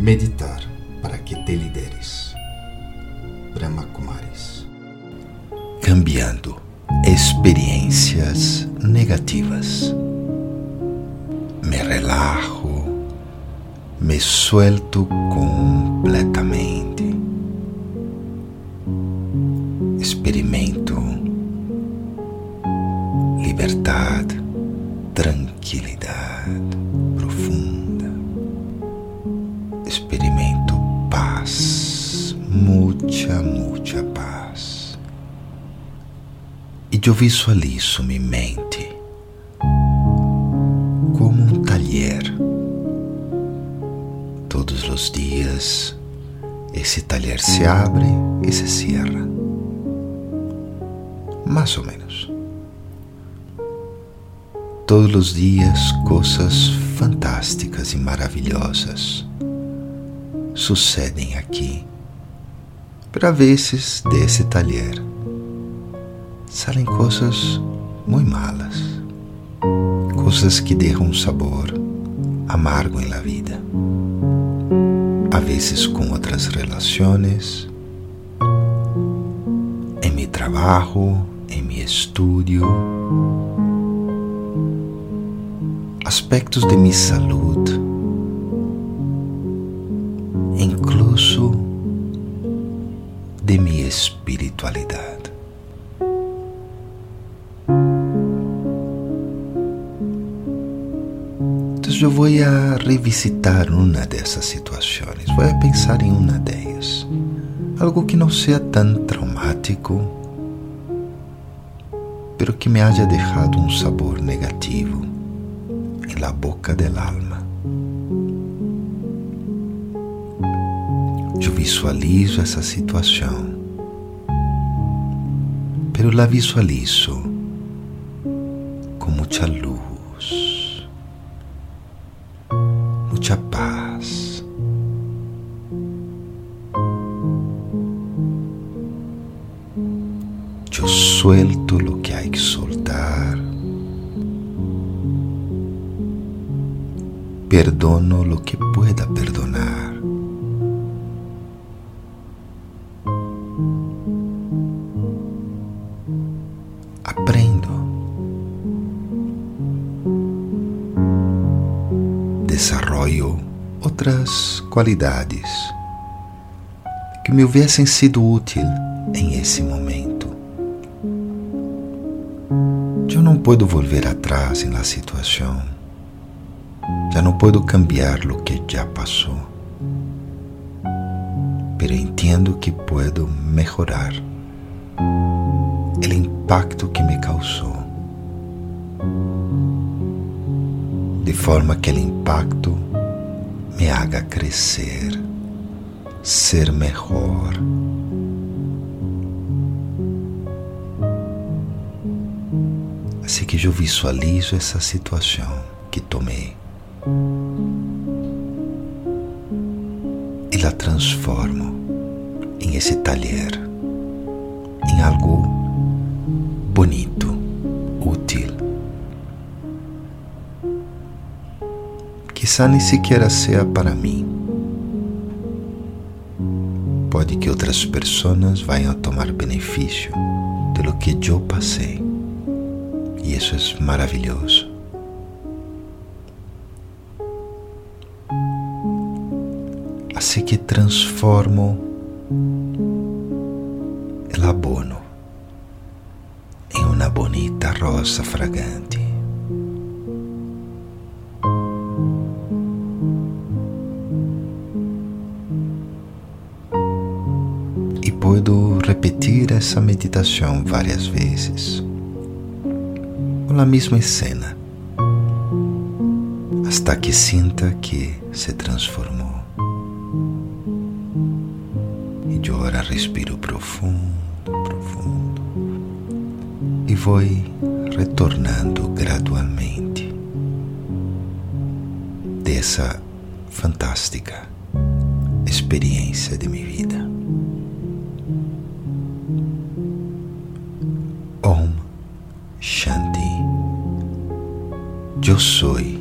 Meditar para que te lideres. Brahma Kumaris. Cambiando experiências negativas. Me relajo, me suelto completamente. Muita, muita paz. E eu visualizo minha mente como um talher. Todos os dias, esse talher se abre e se cierra. Mais ou menos. Todos os dias, coisas fantásticas e maravilhosas sucedem aqui. Para vezes desse talher. Saem coisas muito malas, coisas que deixam um sabor amargo em la vida. A vezes com outras relações, em meu trabalho, em meu estudo, aspectos de minha saúde, espiritualidade. Então eu vou a revisitar uma dessas situações, vou a pensar em uma delas, algo que não seja tão traumático, pero que me haya deixado um sabor negativo em la boca del alma. Eu visualizo essa situação, pero la visualizo com muita luz, muita paz. Eu suelto lo que hay que soltar. Perdono lo que pueda perdonar. Desarrollo outras qualidades que me houvessem sido útil em esse momento. Eu não puedo volver atrás la situação. Já não puedo cambiar lo que já passou. Pero entendo que puedo mejorar el impacto que me causou. De forma que el impacto me haga crescer, ser mejor. Assim que eu visualizo essa situação que tomei e la transformo em esse talher, em algo Quizá nem sequer seja para mim. Pode que outras pessoas venham a tomar benefício de lo que eu passei. E isso é maravilhoso. Assim que transformo el abono em uma bonita rosa fragante. Essa meditação várias vezes, com a mesma cena, hasta que sinta que se transformou. E eu agora respiro profundo, profundo e vou retornando gradualmente dessa fantástica experiência de minha vida. Yo soy.